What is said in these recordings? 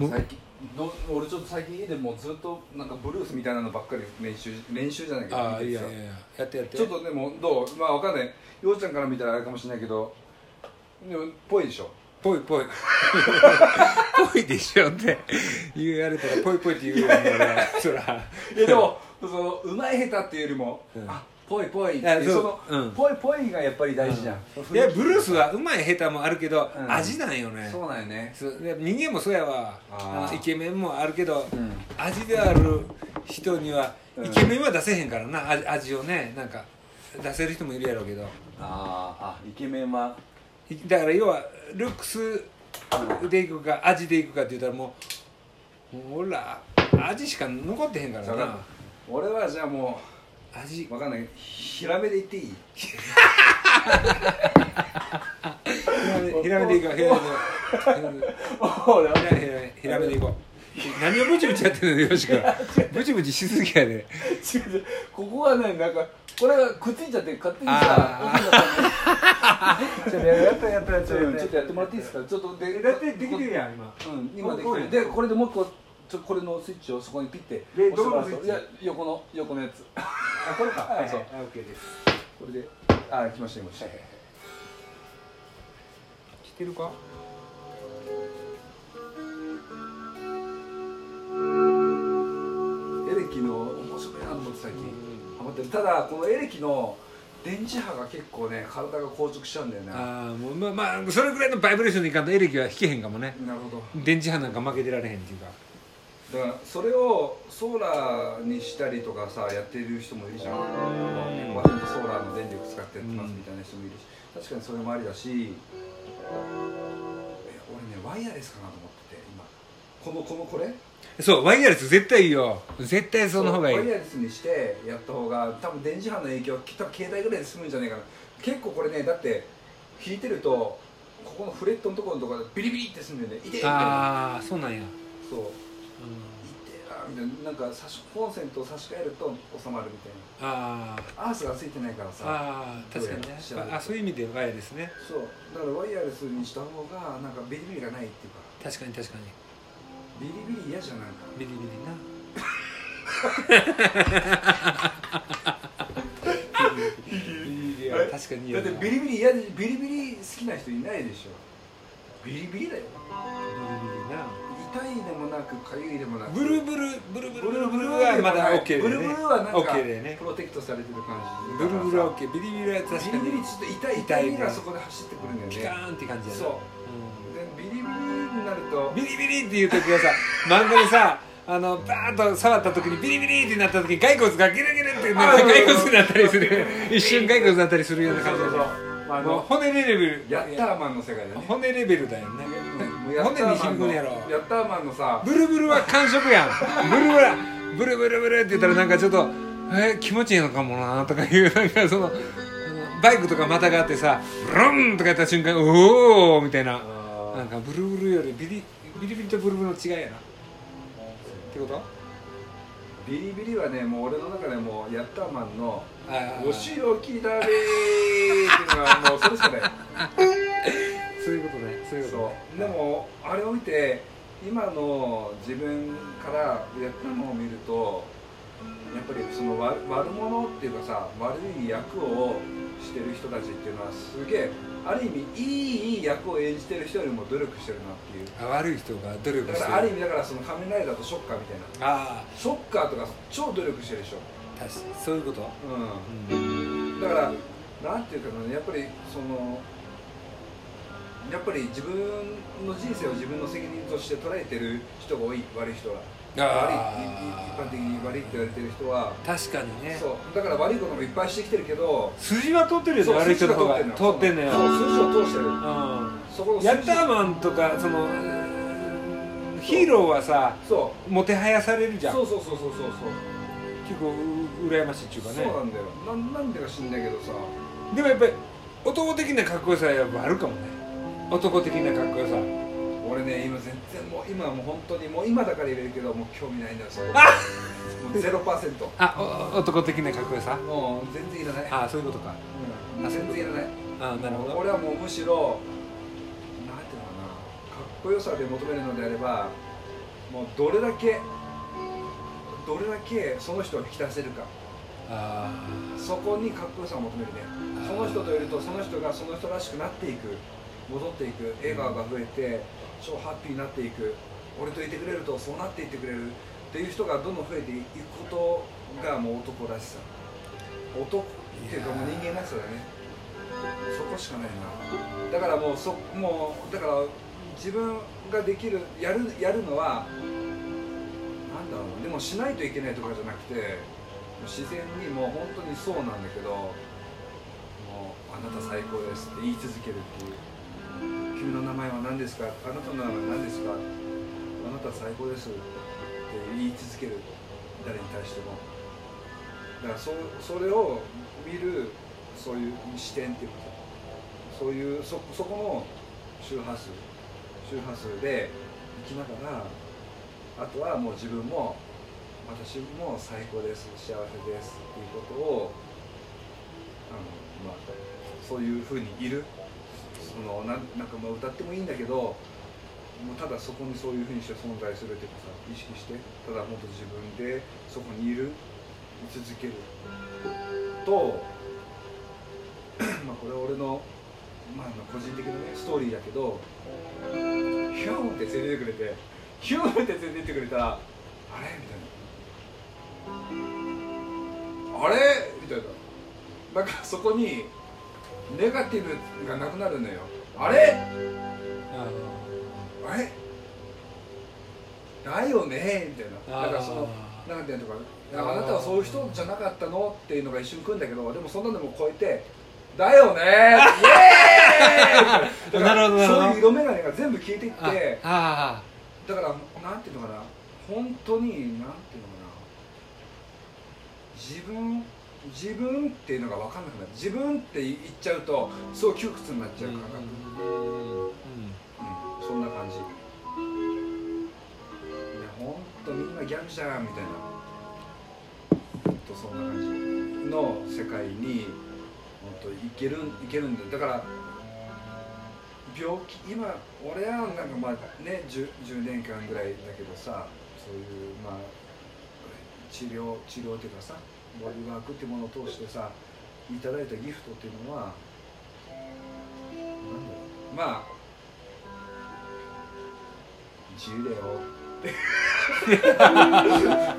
最近ど俺ちょっと最近家でもうずっとなんかブルースみたいなのばっかり練習練習じゃないけどああいやいやいややってやって。ちょっとでもどうまあわかんない。ようちゃんから見たらあれかもしれないけどでもぽいでしょ。ぽいぽい。ぽいでしょって。言われたらぽいぽいって言うよね俺そら。いやでもそのうまい下手っていうよりも、うん。あぽいぽいその、うん。ぽいぽいがやっぱり大事じゃん、いやブルースはうまい下手もあるけど、うん。味なんよね。そうなんよね。人間もそうやわ。イケメンもあるけど、うん。味である人には、うん。イケメンは出せへんからな。味味をねなんか出せる人もいるやろうけど。あーあイケメンは。いだから要はルックスでいくか味でいくかって言ったらもうほら味しか残ってへんからな。俺はじゃあも味うわかんない。ヒラメで言っていい？ひらめでいこうひらめでいこうほらひらめひらめひらめでいこう。何をブチブチやってんのよしかブチブチしすぎやで違う違うここがねなんかこれがくっついちゃって勝手にさちょっとやったやったやっちょっとやってもらっていいですかちょっとでだってできてるやん今うん今できるでこれでもう一個ちょこれのスイッチをそこにピッてで押してもらうどこのスイッチといや横の横のやつあこれか。はい。そう。あオッケーです。これであ来ました来ました知ってるか？エレキの面白いなと思って最近。ハマってる。ただこのエレキの電磁波が結構ね体が硬直しちゃうんだよね。ああもうまあまあそれぐらいのバイブレーションでいかんとエレキは弾けへんかもね。なるほど。電磁波なんか負けてられへんっていうかだからそれをソーラーにしたりとかさやってる人もいるじゃん。100%ソーラーの電力使ってやってますみたいな人もいるし確かにそれもありだしえ俺ねワイヤレスかなと思ってて今。このこのこれ？そうワイヤレス絶対いいよ。絶対その方がいい。ワイヤレスにしてやった方が多分電磁波の影響は多分携帯ぐらいで済むんじゃないかな。結構これねだって弾いてるとここのフレットのところのところでビリビリってするんだよね。痛いああそうなんや、そうみたいななんか差しコンセントを差し替えると収まるみたいあー。なアースがついてないからさ。あー確かにね。あそういう意味でワイヤレスね。そう。だからワイヤレスにした方がなんかビリビリがないっていうか。確かに確かに。ビリビリ嫌じゃんなんか。ビリビリな。ビリビリは確かにだってビリビリ嫌でビリビリ好きな人いないでしょ。ビリビリだよ。ビリビリな痛いでもなく痒いでもなくブルブルブルブルブルブルブはまだ OK でね。ブルブルはなんかね。プロテクトされてる感じ。ブルブルは OK ビリビリは確かにビリビリちょっと痛い痛いがそこで走ってくるんだよね。ピカーンって感じやな。そう。でビリビリになるとビリビリっていう時はさ漫画でさあのバーッと触った時にビリビリってなった時に骸骨がギルギルってなんか骸骨になったりする。一瞬骸骨になったりするような感じで。あ骨レベル。ヤッターマンの世界だね。骨レベルだよね骨に響くんやろ。ヤッターマンのさブルブルは感触やん。ブルブルブルブルブルって言ったらなんかちょっとえー気持ちいいのかもなとかいうなんかそのバイクとかまたがあってさブルンとかやった瞬間おおみたいな。なんかブルブルよりビリビリビリとブルブルの違いやな。ってこと？ビリビリはねもう俺の中でもうヤッターマンのお仕置きだべーっていうのはもうそれしかない そういうことね。そういうことそねうでもあれを見て今の自分からやったのを見るとやっぱりその悪悪者っていうかさ悪い役をしてる人たちっていうのはすげえある意味いい役を演じてる人よりも努力してるなっていう。あ悪い人が努力だしてる。ある意味だからその仮面ライダーとショッカーみたいな。あショッカーとか超努力してるでしょ。あ確かに。そういうこと？ううんん。だからなんていうかなやっぱりそのやっぱり自分の人生を自分の責任として捉えてる人が多い悪い人は。悪い一般的に悪いって言われてる人は。あ確かにね。そう。だから悪いこともいっぱいしてきてるけど筋は通ってるよ悪い人の方通ってんのよ。そう筋を通してる。うん。そこの筋ヤッターマンとかそのヒーローはさそう。もてはやされるじゃん。そうそうそうそうそうそう。結構う羨ましいっていうかね。そうなんだよ。なんなんでか知んないけどさ。でもやっぱり男的なかっこよさはやっぱあるかもね男的なかっこよさ。俺ね今全然もう今はもう本当にもう今だから言えるけどもう興味ないんだよそこ。あもうゼロパーセント。あお男的なかっこよさ？もう全然いらない。あそういうことか。うん、全然いらない。あなるほど。俺はもうむしろなんていうのかなかっこよさで求めるのであればもうどれだけどれだけその人を引き出せるか。あそこにかっこよさを求めるね。その人といるとその人がその人らしくなっていく戻っていく笑顔が増えて超ハッピーになっていく。俺といてくれるとそうなっていってくれるっていう人がどんどん増えていくことがもう男らしさ。男っていうかもう人間らしさだね。そこしかないな。だからもうそもうだから自分ができるやるやるのはなんだろうでもしないといけないとかじゃなくて自然にもう本当にそうなんだけどもうあなた最高ですって言い続けるっていう。君の名前は何ですか？あなたの名前は何ですか？あなた最高です。って言い続ける。誰に対しても。だからそそれを見るそういう視点っていうかそういうそそこの周波数。周波数で生きながらあとはもう自分も私も最高です。幸せです。っていうことをあの、まあ、そういうふうにいる。そのなんなんかもう歌ってもいいんだけどもうただそこにそういうふうにして存在するっていうかさ意識してただもっと自分でそこにいる居続ける。とまあこれは俺の、まあ、個人的なねストーリーだけどヒューンって連れてくれてヒューンって連れてってくれたらあれ？みたいな。あれ？みたいな。なんかそこにネガティブがなくなるのよ。あれ？あれ？だよね？みたいな。だからそのなんていうのかな。あなたはそういう人じゃなかったの？っていうのが一瞬来るんだけどでもそんなのも超えてだよね？イエーイ！なるほどなるほど。そういう色眼鏡が全部消えていってあだからなんていうのかな。本当になんていうのかな。自分自分っていうのが分かんなくなる。自分って言っちゃうとすごい窮屈になっちゃう感覚、うん。そんな感じ。いや本当みんなギャングじゃんみたいな。ほんとそんな感じの世界に本当いけるいけるんだ。よだから病気今俺はなんかまあね 10, 10年間ぐらいだけどさそういうまあ治療治療っていうかさボディワークっていうものを通してさいただいたギフトっていうのはなんだまあ自由だよって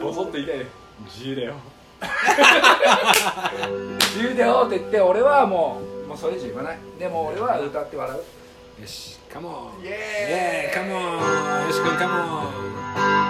ボソッと言いたいね。自由だよ自由だよって言って俺はもうもうそれ以上言わない。でも俺は歌って笑う。あよしカモンイエーイ。カモンよし君カモン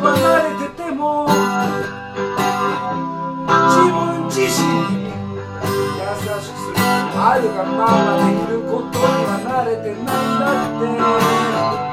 離れてても自分自身に優しくする。あるがままでいることには慣れてないんだって。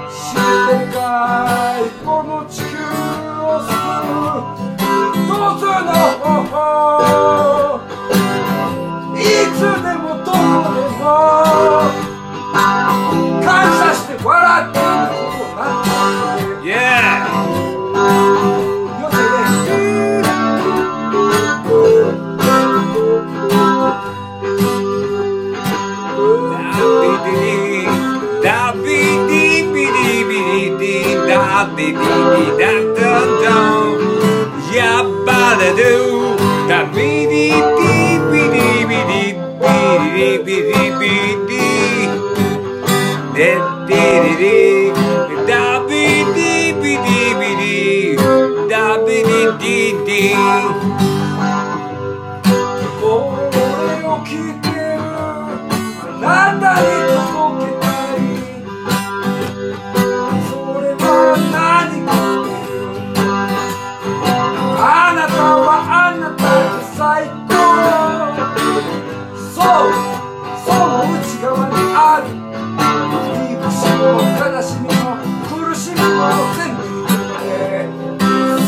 そうその内側にある。憎しみも悲しみも苦しみも全部。受け止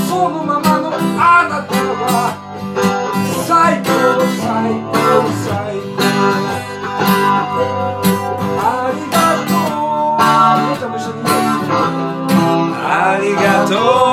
そのままのあなたは最高最高最高ありがとう。ありがとう。